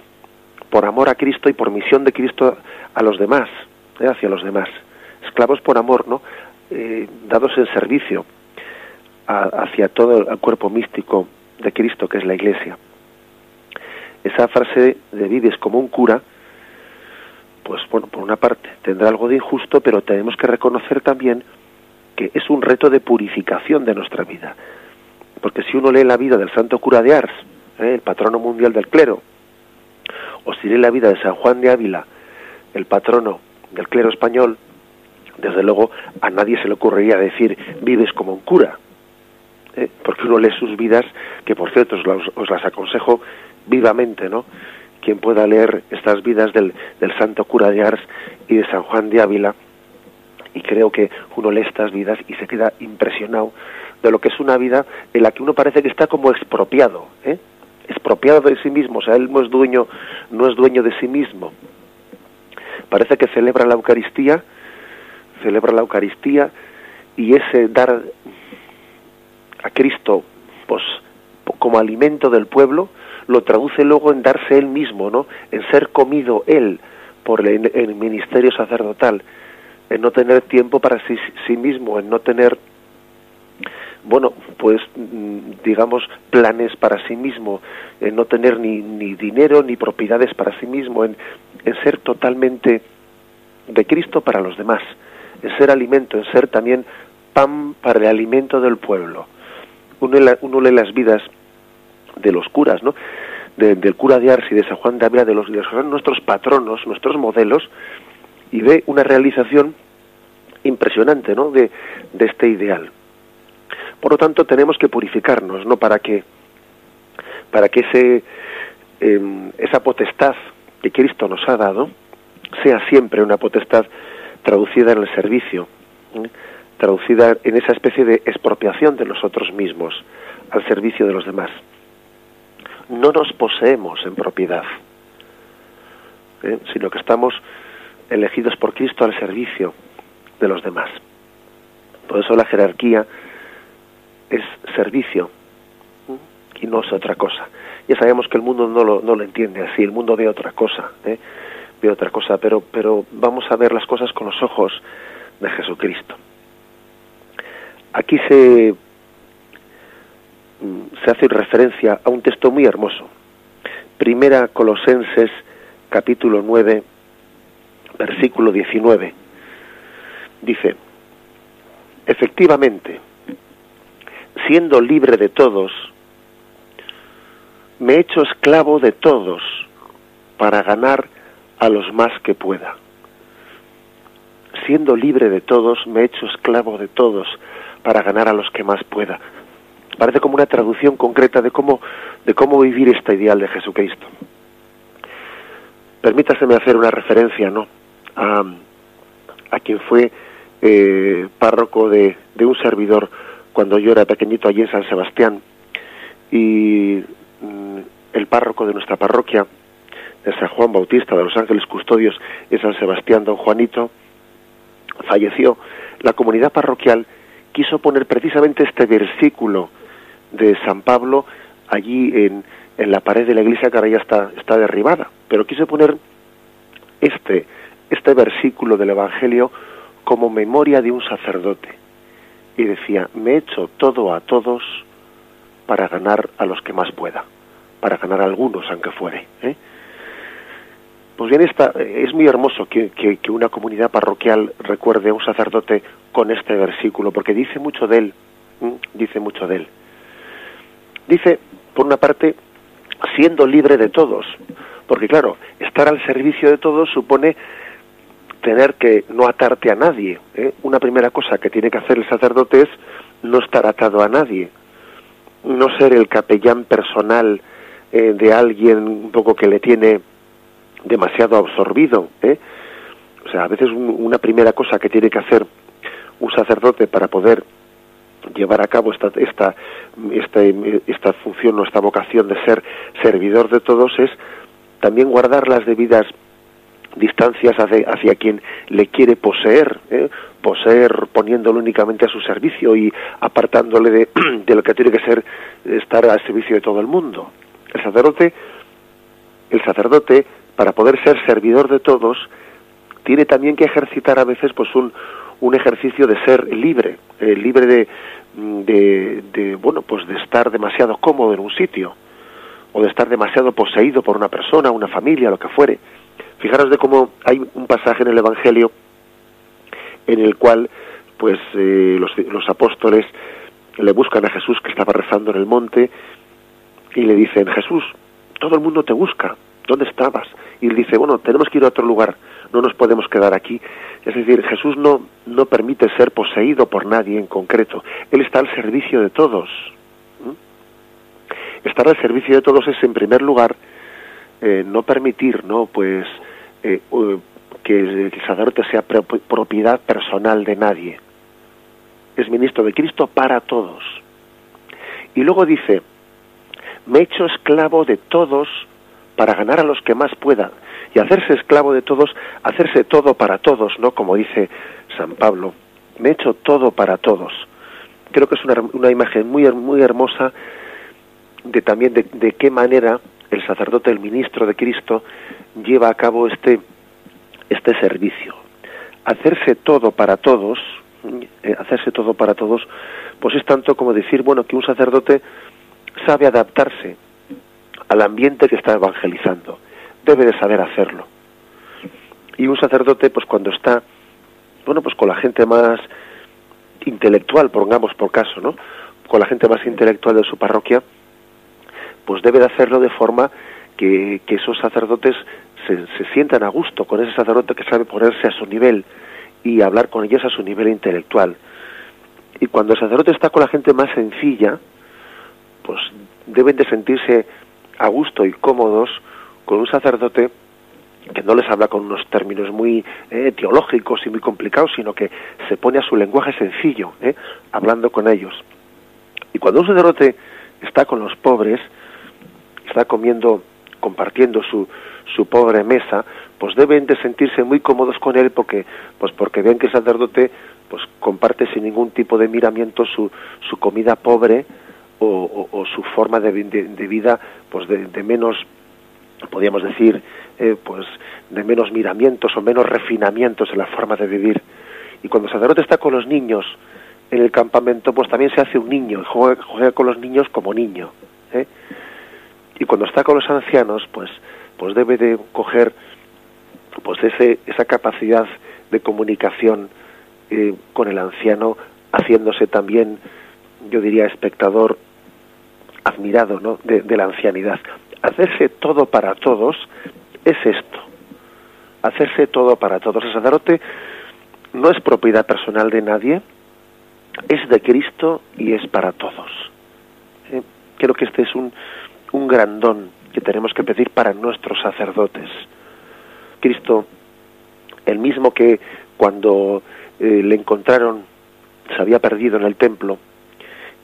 por amor a Cristo y por misión de Cristo a los demás, ¿eh? hacia los demás. Esclavos por amor, ¿no? Eh, dados en servicio hacia todo el cuerpo místico de Cristo, que es la Iglesia. Esa frase de vives como un cura, pues bueno, por una parte tendrá algo de injusto, pero tenemos que reconocer también que es un reto de purificación de nuestra vida. Porque si uno lee la vida del santo cura de Ars, ¿eh? el patrono mundial del clero, o si lee la vida de San Juan de Ávila, el patrono del clero español, desde luego a nadie se le ocurriría decir vives como un cura, ¿eh? porque uno lee sus vidas, que por cierto os, las aconsejo vivamente, ¿no? Quien pueda leer estas vidas del, del santo cura de Ars y de San Juan de Ávila, y creo que uno lee estas vidas y se queda impresionado de lo que es una vida en la que uno parece que está como expropiado, ¿eh? expropiado de sí mismo, o sea, él no es dueño, no es dueño de sí mismo. Parece que celebra la Eucaristía, celebra la Eucaristía y ese dar a Cristo pues como alimento del pueblo lo traduce luego en darse él mismo, ¿no? En ser comido él por el, ministerio sacerdotal, en no tener tiempo para sí, mismo, en no tener bueno, pues mm, digamos planes para sí mismo, en no tener ni, ni dinero ni propiedades para sí mismo, en, en ser totalmente de Cristo para los demás, en ser alimento, en ser también pan para el alimento del pueblo. Uno lee las vidas de los curas, ¿no? del cura de Ars y de San Juan de Ávila, de los, que son nuestros patronos, nuestros modelos, y ve una realización impresionante, ¿no? De, de este ideal. Por lo tanto, tenemos que purificarnos, ¿no? Para que, para que ese, em, esa potestad que Cristo nos ha dado sea siempre una potestad traducida en el servicio, ¿eh? traducida en esa especie de expropiación de nosotros mismos al servicio de los demás. No nos poseemos en propiedad, ¿eh? sino que estamos elegidos por Cristo al servicio de los demás. Por eso la jerarquía es servicio y no es otra cosa. Ya sabemos que el mundo no lo, no lo entiende así, el mundo ve otra cosa, ¿eh? ve otra cosa, pero, pero vamos a ver las cosas con los ojos de Jesucristo. Aquí se, se hace referencia a un texto muy hermoso. Primera Colosenses capítulo 9, versículo 19. Dice, efectivamente, siendo libre de todos, me he hecho esclavo de todos para ganar a los más que pueda. Siendo libre de todos, me he hecho esclavo de todos para ganar a los que más pueda. Parece como una traducción concreta de cómo, de cómo vivir este ideal de Jesucristo. permítaseme hacer una referencia, ¿no? A, a quien fue eh, párroco de, de, un servidor cuando yo era pequeñito allí en San Sebastián y mm, el párroco de nuestra parroquia de San Juan Bautista de los Ángeles Custodios en San Sebastián, don Juanito, falleció. La comunidad parroquial quiso poner precisamente este versículo de San Pablo allí en, en la pared de la iglesia que ahora ya está, está derribada, pero quiso poner este, este versículo del Evangelio como memoria de un sacerdote. Y decía, me he hecho todo a todos para ganar a los que más pueda, para ganar a algunos aunque fuere. ¿eh? Pues bien, esta, es muy hermoso que, que, una comunidad parroquial recuerde a un sacerdote con este versículo, porque dice mucho de él, ¿eh? dice mucho de él. Dice, por una parte, siendo libre de todos, porque claro, estar al servicio de todos supone tener que no atarte a nadie. ¿eh? Una primera cosa que tiene que hacer el sacerdote es no estar atado a nadie, no ser el capellán personal eh, de alguien un poco que le tiene demasiado absorbido. ¿eh? O sea, a veces un, una primera cosa que tiene que hacer un sacerdote para poder llevar a cabo esta, esta, esta, esta función o esta vocación de ser servidor de todos es también guardar las debidas distancias hacia, hacia quien le quiere poseer, ¿eh? poseer poniéndolo únicamente a su servicio y apartándole de, de, lo que tiene que ser estar al servicio de todo el mundo. El sacerdote, el sacerdote, para poder ser servidor de todos, tiene también que ejercitar a veces pues un, un ejercicio de ser libre, eh, libre de, de, de, bueno, pues de estar demasiado cómodo en un sitio, o de estar demasiado poseído por una persona, una familia, lo que fuere. Fijaros de cómo hay un pasaje en el Evangelio en el cual, pues, eh, los, los apóstoles le buscan a Jesús que estaba rezando en el monte y le dicen, Jesús, todo el mundo te busca, ¿dónde estabas? Y él dice, bueno, tenemos que ir a otro lugar, no nos podemos quedar aquí. Es decir, Jesús no, no permite ser poseído por nadie en concreto, Él está al servicio de todos. ¿Mm? Estar al servicio de todos es, en primer lugar, eh, no permitir, ¿no? Pues, eh, que el sacerdote sea propiedad personal de nadie. Es ministro de Cristo para todos. Y luego dice, me he hecho esclavo de todos para ganar a los que más pueda. Y hacerse esclavo de todos, hacerse todo para todos, ¿no? Como dice San Pablo. Me he hecho todo para todos. Creo que es una, una imagen muy, muy hermosa de también de, de qué manera el sacerdote, el ministro de Cristo, lleva a cabo este, este servicio. Hacerse todo para todos, eh, hacerse todo para todos, pues es tanto como decir, bueno, que un sacerdote sabe adaptarse al ambiente que está evangelizando. Debe de saber hacerlo. Y un sacerdote, pues cuando está, bueno, pues con la gente más intelectual, pongamos por caso, ¿no? Con la gente más intelectual de su parroquia, pues debe de hacerlo de forma que, que esos sacerdotes se, se, sientan a gusto con ese sacerdote que sabe ponerse a su nivel y hablar con ellos a su nivel intelectual. Y cuando el sacerdote está con la gente más sencilla, pues deben de sentirse a gusto y cómodos con un sacerdote que no les habla con unos términos muy eh, teológicos y muy complicados, sino que se pone a su lenguaje sencillo, eh, hablando con ellos. Y cuando un sacerdote está con los pobres, está comiendo, compartiendo su, su pobre mesa, pues deben de sentirse muy cómodos con él porque, pues porque ven que el sacerdote pues comparte sin ningún tipo de miramiento su, su comida pobre, o, su forma de, de, vida pues de menos podríamos decir eh, pues de menos miramientos o menos refinamientos en la forma de vivir y cuando el sacerdote está con los niños en el campamento pues también se hace un niño juega, juega con los niños como niño ¿eh? y cuando está con los ancianos pues pues debe de coger pues ese esa capacidad de comunicación eh, con el anciano haciéndose también yo diría espectador admirado ¿no? de, de la ancianidad. Hacerse todo para todos es esto. Hacerse todo para todos. El sacerdote no es propiedad personal de nadie, es de Cristo y es para todos. Creo que este es un, un gran don que tenemos que pedir para nuestros sacerdotes. Cristo, el mismo que cuando eh, le encontraron se había perdido en el templo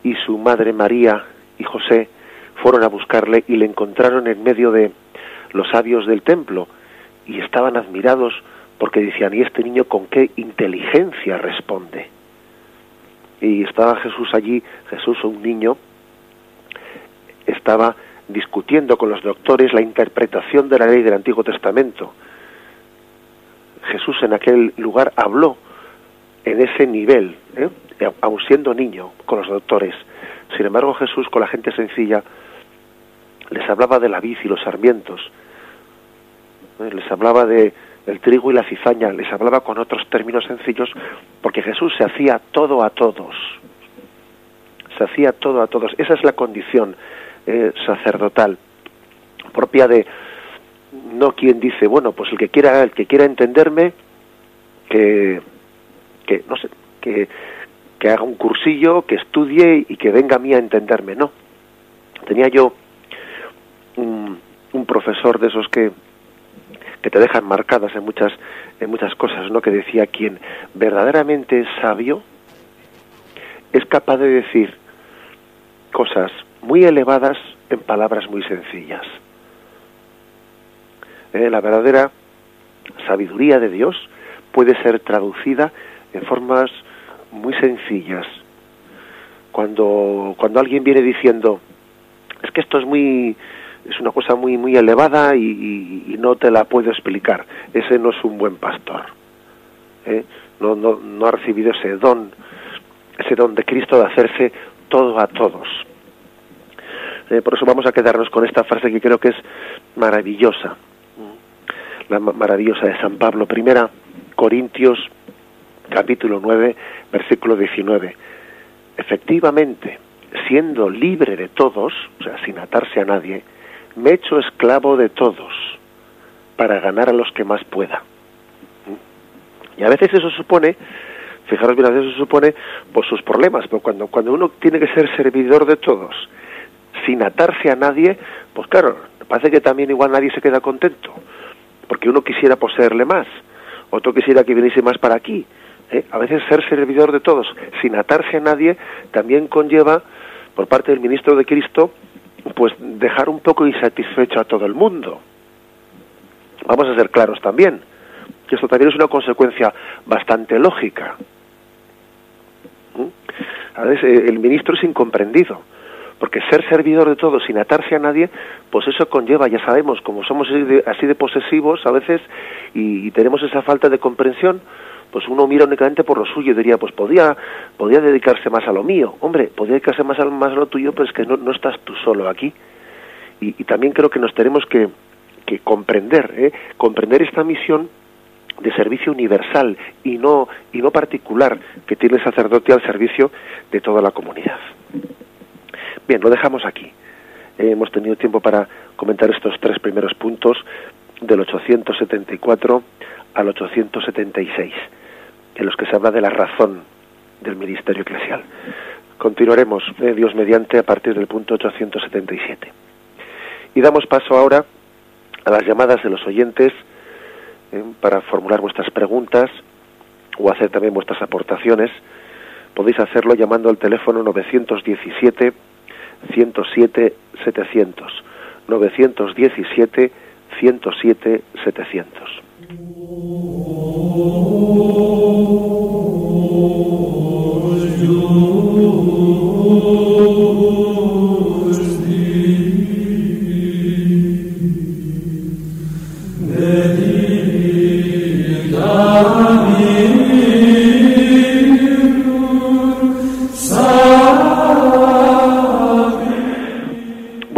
y su madre María y José fueron a buscarle y le encontraron en medio de los sabios del templo y estaban admirados porque decían, ¿y este niño con qué inteligencia responde? Y estaba Jesús allí, Jesús, un niño, estaba discutiendo con los doctores la interpretación de la ley del Antiguo Testamento. Jesús en aquel lugar habló en ese nivel, ¿eh? aun siendo niño, con los doctores. Sin embargo, Jesús con la gente sencilla les hablaba de la vid y los sarmientos, ¿eh? les hablaba de el trigo y la cizaña, les hablaba con otros términos sencillos, porque Jesús se hacía todo a todos, se hacía todo a todos. Esa es la condición eh, sacerdotal propia de no quien dice bueno pues el que quiera el que quiera entenderme que que no sé que que haga un cursillo que estudie y que venga a mí a entenderme no tenía yo un, profesor de esos que que te dejan marcadas en muchas en muchas cosas no que decía quien verdaderamente es sabio es capaz de decir cosas muy elevadas en palabras muy sencillas eh, la verdadera sabiduría de Dios puede ser traducida en formas muy sencillas. Cuando cuando alguien viene diciendo es que esto es muy es una cosa muy muy elevada y, no te la puedo explicar. Ese no es un buen pastor. ¿eh? No, no, no ha recibido ese don, ese don de Cristo de hacerse todo a todos. Eh, por eso vamos a quedarnos con esta frase que creo que es maravillosa, la maravillosa de San Pablo, primera Corintios capítulo 9, versículo 19. Efectivamente, siendo libre de todos, o sea, sin atarse a nadie, me he hecho esclavo de todos para ganar a los que más pueda. Y a veces eso supone, fijaros bien, a veces eso supone pues sus problemas, pero cuando, cuando uno tiene que ser servidor de todos, sin atarse a nadie, pues claro, parece que también igual nadie se queda contento, porque uno quisiera poseerle más, otro quisiera que viniese más para aquí. ¿eh? A veces ser servidor de todos, sin atarse a nadie, también conlleva, por parte del ministro de Cristo, pues dejar un poco insatisfecho a todo el mundo. Vamos a ser claros también, que esto también es una consecuencia bastante lógica. ¿Mm? A veces eh, el ministro es incomprendido, porque ser servidor de todos sin atarse a nadie, pues eso conlleva, ya sabemos, como somos así de, posesivos a veces y, tenemos esa falta de comprensión, pues uno mira únicamente por lo suyo y diría, pues podía, podía dedicarse más a lo mío. Hombre, podría dedicarse más a, más a lo tuyo, pero es que no, no estás tú solo aquí. Y, también creo que nos tenemos que, que comprender, ¿eh? comprender esta misión de servicio universal y no, y no particular que tiene el sacerdote al servicio de toda la comunidad. Bien, lo dejamos aquí. hemos tenido tiempo para comentar estos tres primeros puntos del 874 al 876 en los que se habla de la razón del ministerio eclesial. Continuaremos, eh, Dios mediante, a partir del punto 877. Y damos paso ahora a las llamadas de los oyentes eh, para formular vuestras preguntas o hacer también vuestras aportaciones. Podéis hacerlo llamando al teléfono 917 107 700. 917 107 700.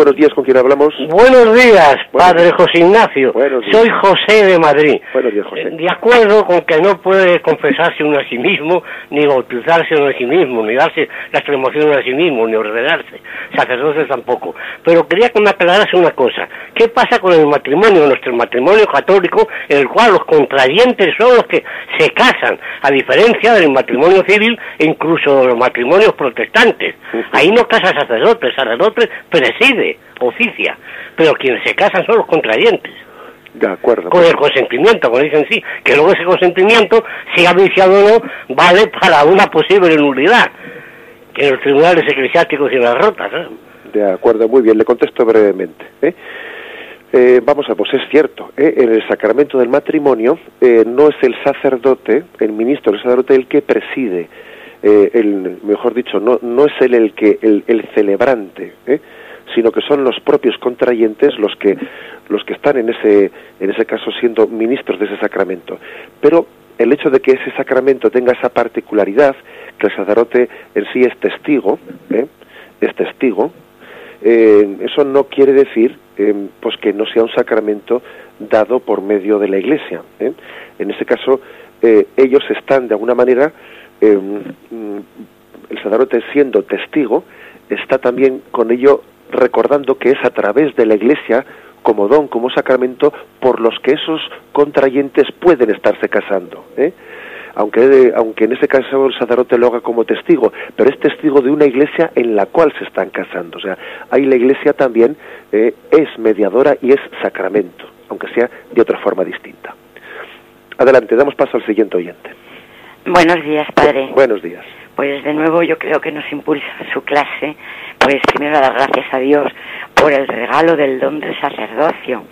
Buenos días, ¿con quién hablamos? Buenos días, padre José Ignacio. Soy José de Madrid. Días, José. De acuerdo con que no puede confesarse uno a sí mismo, ni bautizarse uno a sí mismo, ni darse la extremación a sí mismo, ni ordenarse. Sacerdotes tampoco. Pero quería que me aclarase una cosa. ¿Qué pasa con el matrimonio, nuestro matrimonio católico, en el cual los contrayentes son los que se casan, a diferencia del matrimonio civil e incluso los matrimonios protestantes? Ahí no casa sacerdotes, sacerdotes preside oficia, pero quienes se casan son los contrayentes. De acuerdo. Con el consentimiento, como dicen sí, que luego ese consentimiento, si ha viciado o no, vale para una posible nulidad, que en los tribunales eclesiásticos y las rotas. ¿eh? De acuerdo, muy bien, le contesto brevemente. ¿eh? Eh, vamos a, pues es cierto, ¿eh? en el sacramento del matrimonio eh, no es el sacerdote, el ministro del sacerdote el que preside, el, mejor dicho, no, no es él el que el, el celebrante, sino que son los propios contrayentes los que los que están en ese en ese caso siendo ministros de ese sacramento. Pero el hecho de que ese sacramento tenga esa particularidad, que el sacerdote en sí es testigo, es testigo, eso no quiere decir eh, pues que no sea un sacramento dado por medio de la Iglesia. ¿eh? En ese caso, eh, ellos están de alguna manera, mm, el sacerdote siendo testigo, está también con ello recordando que es a través de la Iglesia como don, como sacramento, por los que esos contrayentes pueden estarse casando. ¿eh? aunque, aunque en ese caso el sacerdote lo haga como testigo, pero es testigo de una iglesia en la cual se están casando. O sea, ahí la iglesia también eh, es mediadora y es sacramento, aunque sea de otra forma distinta. Adelante, damos paso al siguiente oyente. Buenos días, padre. Buenos días. Pues de nuevo yo creo que nos impulsa su clase, pues primero dar gracias a Dios por el regalo del don del sacerdocio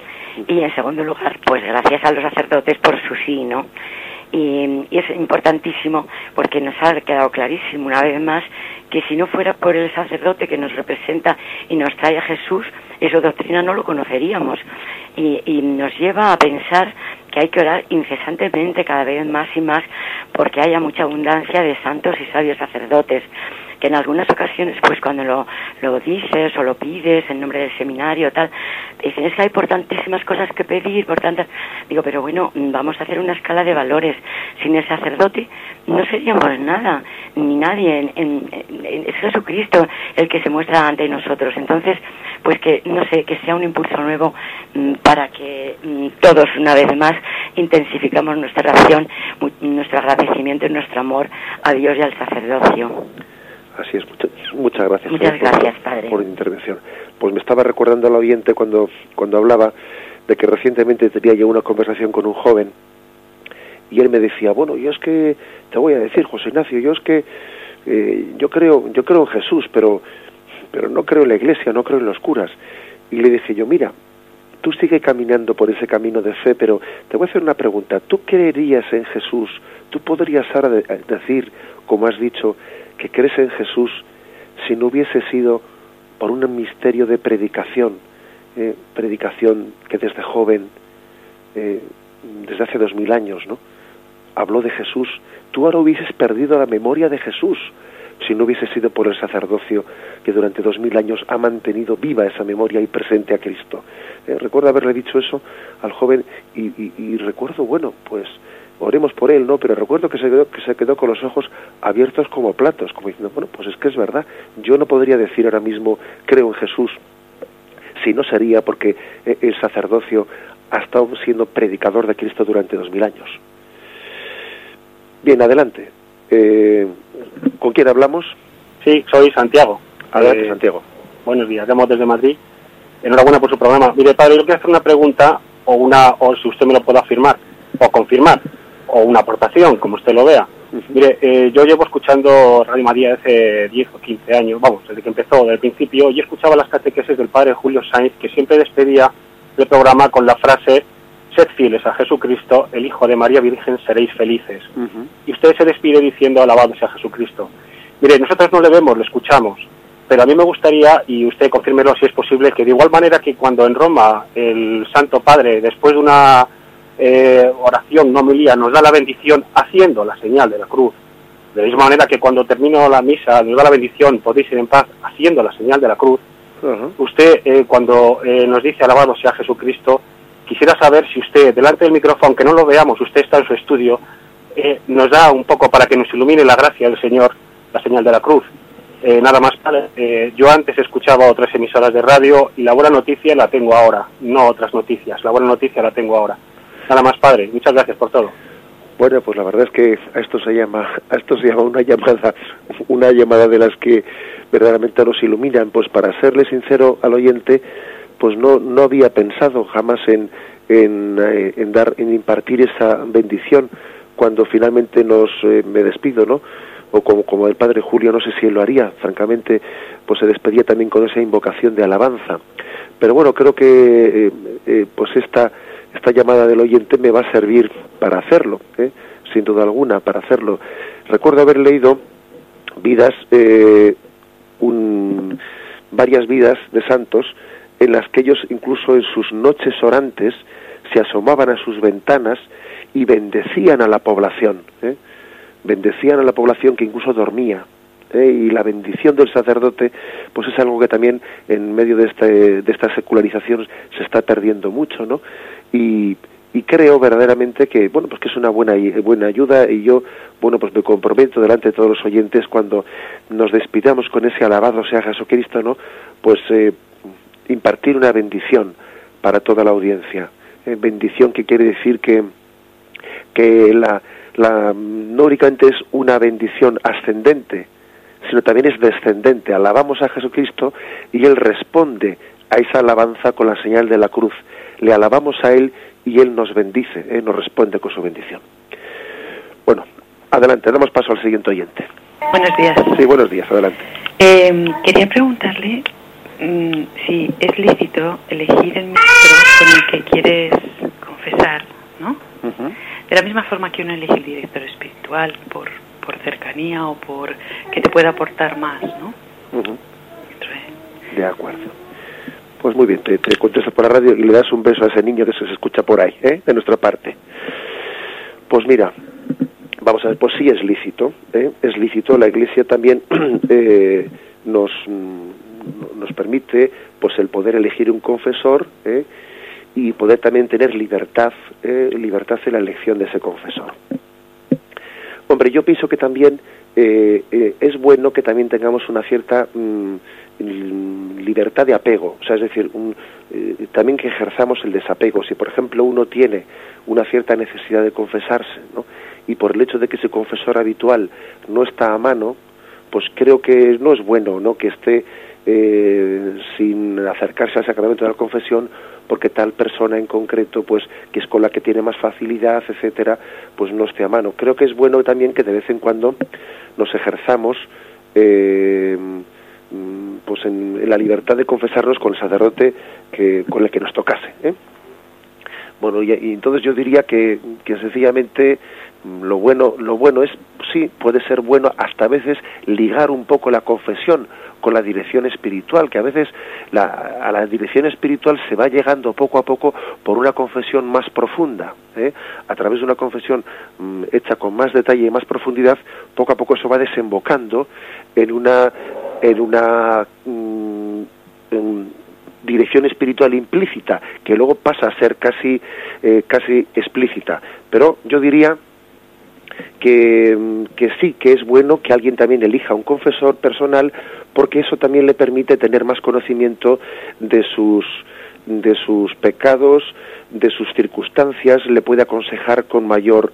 y en segundo lugar, pues gracias a los sacerdotes por su sí, ¿no? Y, es importantísimo porque nos ha quedado clarísimo una vez más que si no fuera por el sacerdote que nos representa y nos trae a Jesús, esa doctrina no lo conoceríamos. Y, y nos lleva a pensar que hay que orar incesantemente cada vez más y más porque haya mucha abundancia de santos y sabios sacerdotes que en algunas ocasiones, pues cuando lo, lo dices o lo pides en nombre del seminario, tal, dicen, es que hay por tantísimas cosas que pedir, por tantas... Digo, pero bueno, vamos a hacer una escala de valores. Sin el sacerdote no seríamos nada, ni nadie. En, es Jesucristo el que se muestra ante nosotros. Entonces, pues que, no sé, que sea un impulso nuevo mm, para que mm, todos, una vez más, intensificamos nuestra relación, nuestro agradecimiento y nuestro amor a Dios y al sacerdocio. Así es, muchas gracias. Muchas gracias, padre. Por intervención. Pues me estaba recordando al oyente cuando, cuando hablaba de que recientemente tenía yo una conversación con un joven y él me decía, bueno, yo es que, te voy a decir, José Ignacio, yo es que eh, yo creo yo creo en Jesús, pero, pero no creo en la iglesia, no creo en los curas. Y le dije yo, mira, tú sigue caminando por ese camino de fe, pero te voy a hacer una pregunta. ¿Tú creerías en Jesús? ¿Tú podrías ahora decir, como has dicho, que crees en Jesús si no hubiese sido por un misterio de predicación, eh, predicación que desde joven, eh, desde hace dos mil años, ¿no? habló de Jesús, tú ahora hubieses perdido la memoria de Jesús si no hubiese sido por el sacerdocio que durante dos mil años ha mantenido viva esa memoria y presente a Cristo. Eh, recuerdo haberle dicho eso al joven y recuerdo, bueno, pues oremos por él, ¿no? Pero recuerdo que se quedó, que se quedó con los ojos abiertos como platos, como diciendo, bueno, pues es que es verdad, yo no podría decir ahora mismo creo en Jesús, si no sería porque eh, el sacerdocio ha estado siendo predicador de Cristo durante dos mil años. Bien, adelante. Eh, ¿Con quién hablamos? Sí, soy Santiago. Adelante, eh, Santiago. Buenos días, llamo desde Madrid. Enhorabuena por su programa. Mire, padre, yo quiero hacer una pregunta o una o si usted me lo puede afirmar o confirmar o una aportación, como usted lo vea. Mire, eh, yo llevo escuchando Radio María hace 10 o 15 años, vamos, desde que empezó, desde el principio, y escuchaba las catequesis del padre Julio Sainz, que siempre despedía el programa con la frase, sed fieles a Jesucristo, el Hijo de María Virgen, seréis felices. Y usted se despide diciendo, alabado sea Jesucristo. Mire, nosotros no le vemos, le escuchamos, pero a mí me gustaría, y usted confírmelo si es posible, que de igual manera que cuando en Roma el Santo Padre, después de una eh, oración, no milía, nos da la bendición haciendo la señal de la cruz. De la misma manera que cuando termino la misa nos da la bendición, podéis ir en paz haciendo la señal de la cruz. Usted, eh, cuando eh, nos dice alabado sea Jesucristo, quisiera saber si usted, delante del micrófono, aunque no lo veamos, usted está en su estudio, nos da un poco para que nos ilumine la gracia del Señor, la señal de la cruz. nada más, yo antes escuchaba otras emisoras de radio y la buena noticia la tengo ahora, no otras noticias, la buena noticia la tengo ahora. Nada más, padre. Muchas gracias por todo. Bueno, pues la verdad es que a esto se llama, a esto se llama una llamada, una llamada de las que verdaderamente nos iluminan. Pues para serle sincero al oyente, pues no, no había pensado jamás en, en, en dar, en impartir esa bendición cuando finalmente nos me despido, ¿no? o como, como el padre Julio, no sé si él lo haría, francamente, pues se despedía también con esa invocación de alabanza. Pero bueno, creo que eh, eh, pues esta, esta llamada del oyente me va a servir para hacerlo, ¿eh? sin duda alguna, para hacerlo. Recuerdo haber leído vidas, un, varias vidas de santos en las que ellos incluso en sus noches orantes se asomaban a sus ventanas y bendecían a la población. ¿eh? bendecían a la población que incluso dormía. ¿eh? Y la bendición del sacerdote, pues es algo que también en medio de, este, de esta secularización se está perdiendo mucho, ¿no? Y, creo verdaderamente que bueno pues que es una buena buena ayuda y yo bueno pues me comprometo delante de todos los oyentes cuando nos despidamos con ese alabado sea Jesucristo no pues eh, impartir una bendición para toda la audiencia eh, bendición que quiere decir que que la la, no únicamente es una bendición ascendente, sino también es descendente. Alabamos a Jesucristo y Él responde a esa alabanza con la señal de la cruz. Le alabamos a Él y Él nos bendice, ¿eh? nos responde con su bendición. Bueno, adelante, damos paso al siguiente oyente. Buenos días. Sí, buenos días, adelante. Eh, quería preguntarle mm, si es lícito elegir el ministro con el que quieres confesar, ¿no? De la misma forma que uno elige el director espiritual por, por cercanía o por que te pueda aportar más, ¿no? De acuerdo. Pues muy bien, te, te, contestas por la radio y le das un beso a ese niño que se escucha por ahí, ¿eh? de nuestra parte. Pues mira, vamos a ver, pues sí es lícito, ¿eh? es lícito, la Iglesia también eh, nos, nos permite pues el poder elegir un confesor, ¿eh? y poder también tener libertad, eh, libertad en la elección de ese confesor. Hombre, yo pienso que también eh, eh, es bueno que también tengamos una cierta mm, libertad de apego, o sea, es decir, también que ejerzamos el desapego. Si, por ejemplo, uno tiene una cierta necesidad de confesarse, ¿no? y por el hecho de que ese confesor habitual no está a mano, pues creo que no es bueno, ¿no? Que esté sin acercarse al sacramento de la confesión porque tal persona en concreto, pues que es con la que tiene más facilidad, etcétera, pues no esté a mano. Creo que es bueno también que de vez en cuando nos ejerzamos eh, pues en, la libertad de confesarnos con el sacerdote que, con el que nos tocase. ¿eh? Bueno, y, y, entonces yo diría que, que sencillamente lo bueno, lo bueno es, sí, puede ser bueno hasta a veces ligar un poco la confesión con la dirección espiritual, que a veces la, a la dirección espiritual se va llegando poco a poco por una confesión más profunda. ¿eh? A través de una confesión mm, hecha con más detalle y más profundidad, poco a poco eso va desembocando en una, en una mm, dirección espiritual implícita, que luego pasa a ser casi, eh, casi explícita. Pero yo diría que, que, sí, que es bueno que alguien también elija un confesor personal porque eso también le permite tener más conocimiento de sus de sus pecados, de sus circunstancias, le puede aconsejar con mayor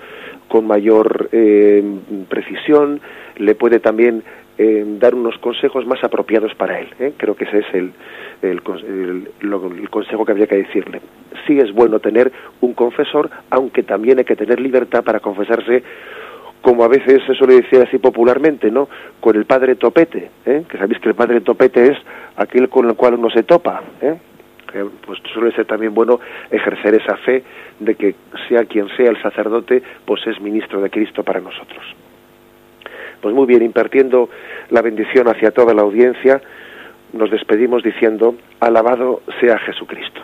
con mayor eh, precisión, le puede también dar unos consejos más apropiados para él. ¿eh? Creo que ese es el, el, el, consejo que habría que decirle. Sí es bueno tener un confesor, aunque también hay que tener libertad para confesarse como a veces se suele decir así popularmente, ¿no? Con el padre topete, ¿eh? que sabéis que el padre topete es aquel con el cual uno se topa, ¿eh? pues suele ser también bueno ejercer esa fe de que sea quien sea el sacerdote, pues es ministro de Cristo para nosotros. Pues muy bien, impartiendo la bendición hacia toda la audiencia, nos despedimos diciendo, alabado sea Jesucristo.